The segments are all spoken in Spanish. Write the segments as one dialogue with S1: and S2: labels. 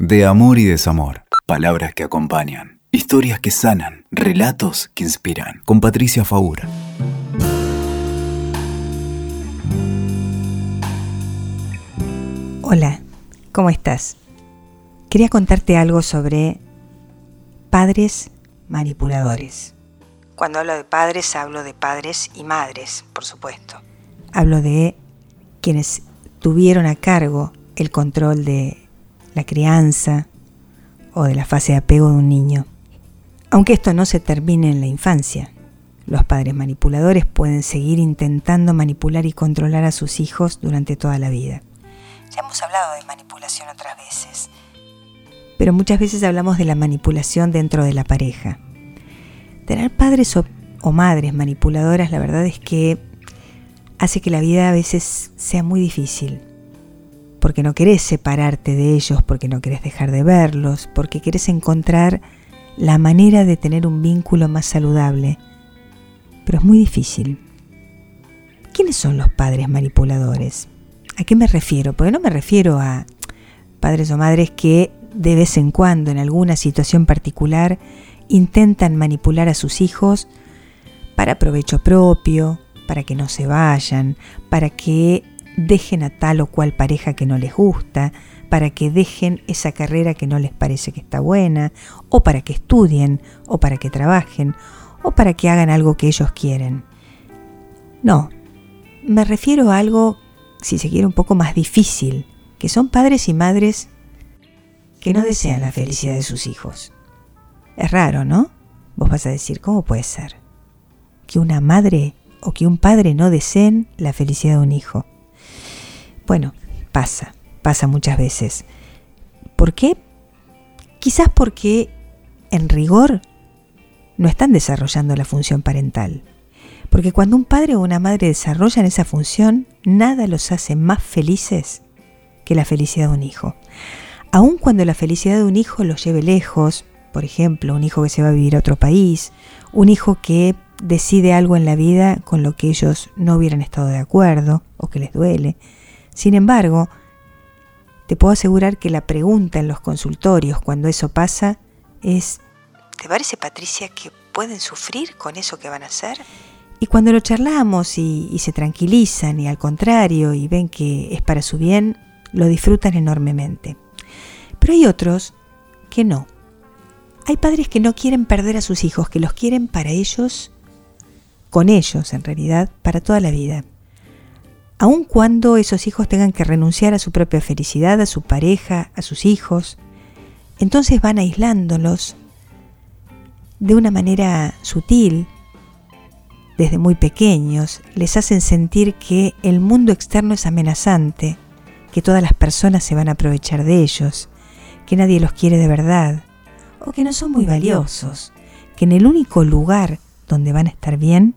S1: De amor y desamor. Palabras que acompañan. Historias que sanan. Relatos que inspiran. Con Patricia Faura.
S2: Hola, ¿cómo estás? Quería contarte algo sobre padres manipuladores. Cuando hablo de padres, hablo de padres y madres, por supuesto. Hablo de quienes tuvieron a cargo el control de la crianza o de la fase de apego de un niño. Aunque esto no se termine en la infancia, los padres manipuladores pueden seguir intentando manipular y controlar a sus hijos durante toda la vida. Ya hemos hablado de manipulación otras veces, pero muchas veces hablamos de la manipulación dentro de la pareja. Tener padres o, o madres manipuladoras, la verdad es que hace que la vida a veces sea muy difícil porque no querés separarte de ellos, porque no querés dejar de verlos, porque querés encontrar la manera de tener un vínculo más saludable. Pero es muy difícil. ¿Quiénes son los padres manipuladores? ¿A qué me refiero? Porque no me refiero a padres o madres que de vez en cuando, en alguna situación particular, intentan manipular a sus hijos para provecho propio, para que no se vayan, para que dejen a tal o cual pareja que no les gusta, para que dejen esa carrera que no les parece que está buena, o para que estudien, o para que trabajen, o para que hagan algo que ellos quieren. No, me refiero a algo, si se quiere, un poco más difícil, que son padres y madres que no desean la felicidad de sus hijos. Es raro, ¿no? Vos vas a decir, ¿cómo puede ser? Que una madre o que un padre no deseen la felicidad de un hijo. Bueno, pasa, pasa muchas veces. ¿Por qué? Quizás porque en rigor no están desarrollando la función parental. Porque cuando un padre o una madre desarrollan esa función, nada los hace más felices que la felicidad de un hijo. Aun cuando la felicidad de un hijo los lleve lejos, por ejemplo, un hijo que se va a vivir a otro país, un hijo que decide algo en la vida con lo que ellos no hubieran estado de acuerdo o que les duele, sin embargo, te puedo asegurar que la pregunta en los consultorios cuando eso pasa es, ¿te parece Patricia que pueden sufrir con eso que van a hacer? Y cuando lo charlamos y, se tranquilizan y al contrario y ven que es para su bien, lo disfrutan enormemente. Pero hay otros que no. Hay padres que no quieren perder a sus hijos, que los quieren para ellos, con ellos en realidad, para toda la vida aun cuando esos hijos tengan que renunciar a su propia felicidad, a su pareja, a sus hijos, entonces van aislándolos de una manera sutil, desde muy pequeños, les hacen sentir que el mundo externo es amenazante, que todas las personas se van a aprovechar de ellos, que nadie los quiere de verdad, o que no son muy valiosos, que en el único lugar donde van a estar bien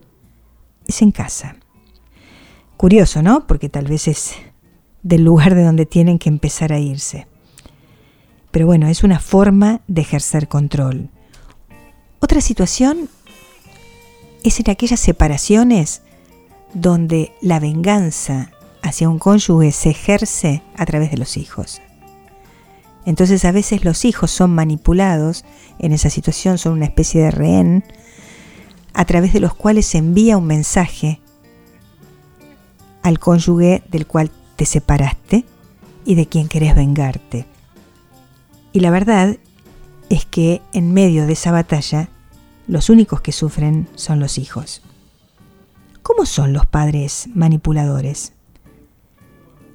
S2: es en casa. Curioso, ¿no? Porque tal vez es del lugar de donde tienen que empezar a irse. Pero bueno, es una forma de ejercer control. Otra situación es en aquellas separaciones donde la venganza hacia un cónyuge se ejerce a través de los hijos. Entonces a veces los hijos son manipulados, en esa situación son una especie de rehén, a través de los cuales se envía un mensaje al cónyuge del cual te separaste y de quien querés vengarte. Y la verdad es que en medio de esa batalla, los únicos que sufren son los hijos. ¿Cómo son los padres manipuladores?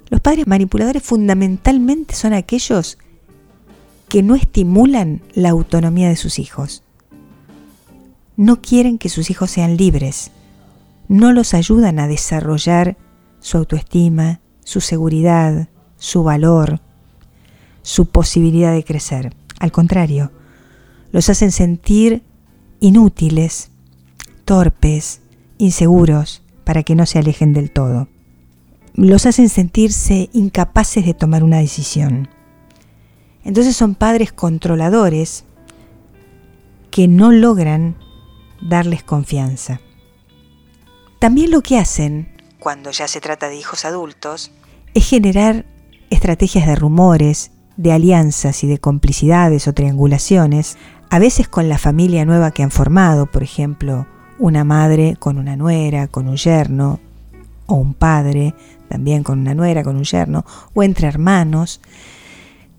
S2: Los padres manipuladores fundamentalmente son aquellos que no estimulan la autonomía de sus hijos. No quieren que sus hijos sean libres, no los ayudan a desarrollar su autoestima, su seguridad, su valor, su posibilidad de crecer. Al contrario, los hacen sentir inútiles, torpes, inseguros, para que no se alejen del todo. Los hacen sentirse incapaces de tomar una decisión. Entonces son padres controladores que no logran darles confianza. También lo que hacen cuando ya se trata de hijos adultos, es generar estrategias de rumores de alianzas y de complicidades o triangulaciones, a veces con la familia nueva que han formado, por ejemplo, una madre con una nuera, con un yerno, o un padre también con una nuera, con un yerno, o entre hermanos,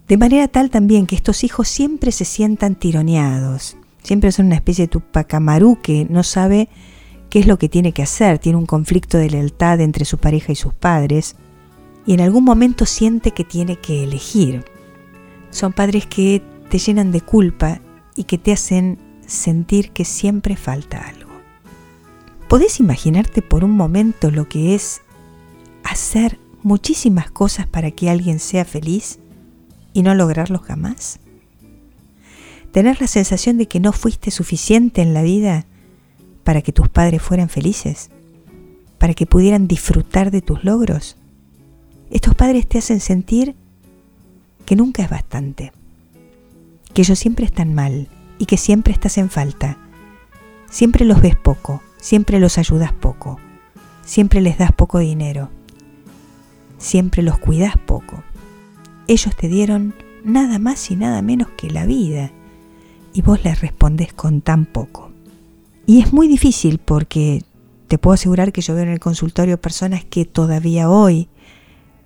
S2: de manera tal también que estos hijos siempre se sientan tironeados, siempre son una especie de tupacamarú que no sabe qué es lo que tiene que hacer, tiene un conflicto de lealtad entre su pareja y sus padres, y en algún momento siente que tiene que elegir. Son padres que te llenan de culpa y que te hacen sentir que siempre falta algo. ¿Podés imaginarte por un momento lo que es hacer muchísimas cosas para que alguien sea feliz y no lograrlo jamás? ¿Tener la sensación de que no fuiste suficiente en la vida para que tus padres fueran felices? ¿Para que pudieran disfrutar de tus logros? Estos padres te hacen sentir que nunca es bastante, que ellos siempre están mal y que siempre estás en falta. Siempre los ves poco, siempre los ayudas poco, siempre les das poco dinero, siempre los cuidas poco. Ellos te dieron nada más y nada menos que la vida y vos les respondes con tan poco. Y es muy difícil porque te puedo asegurar que yo veo en el consultorio personas que todavía hoy,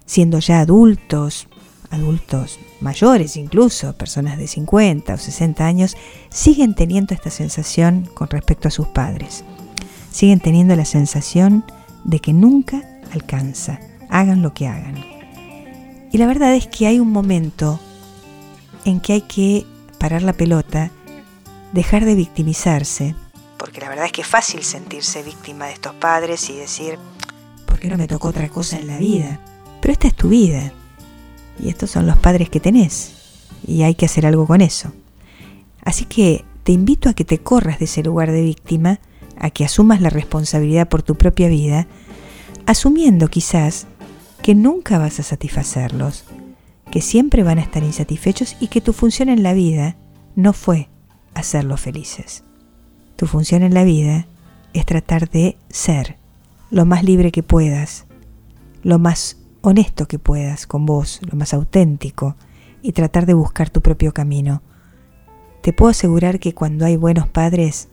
S2: siendo ya adultos, adultos mayores incluso, personas de 50 o 60 años, siguen teniendo esta sensación con respecto a sus padres. Siguen teniendo la sensación de que nunca alcanza, hagan lo que hagan. Y la verdad es que hay un momento en que hay que parar la pelota, dejar de victimizarse, porque la verdad es que es fácil sentirse víctima de estos padres y decir, ¿por qué no me tocó otra cosa en la vida? Pero esta es tu vida y estos son los padres que tenés y hay que hacer algo con eso. Así que te invito a que te corras de ese lugar de víctima, a que asumas la responsabilidad por tu propia vida, asumiendo quizás que nunca vas a satisfacerlos, que siempre van a estar insatisfechos y que tu función en la vida no fue hacerlos felices. Tu función en la vida es tratar de ser lo más libre que puedas, lo más honesto que puedas con vos, lo más auténtico, y tratar de buscar tu propio camino. Te puedo asegurar que cuando hay buenos padres,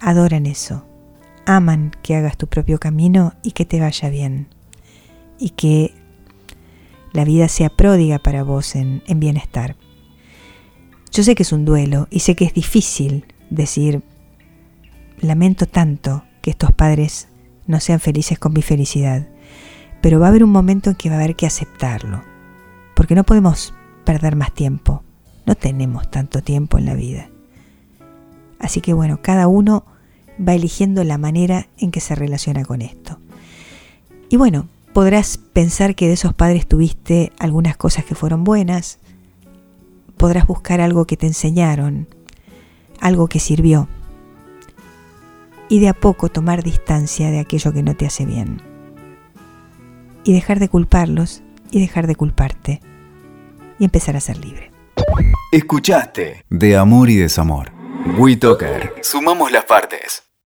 S2: adoran eso, aman que hagas tu propio camino y que te vaya bien, y que la vida sea pródiga para vos en, en bienestar. Yo sé que es un duelo y sé que es difícil decir, lamento tanto que estos padres no sean felices con mi felicidad pero va a haber un momento en que va a haber que aceptarlo, porque no podemos perder más tiempo, no tenemos tanto tiempo en la vida. Así que bueno, cada uno va eligiendo la manera en que se relaciona con esto. Y bueno, podrás pensar que de esos padres tuviste algunas cosas que fueron buenas, podrás buscar algo que te enseñaron, algo que sirvió, y de a poco tomar distancia de aquello que no te hace bien y dejar de culparlos y dejar de culparte y empezar a ser libre.
S1: Escuchaste de amor y desamor. WeToker. Sumamos las partes.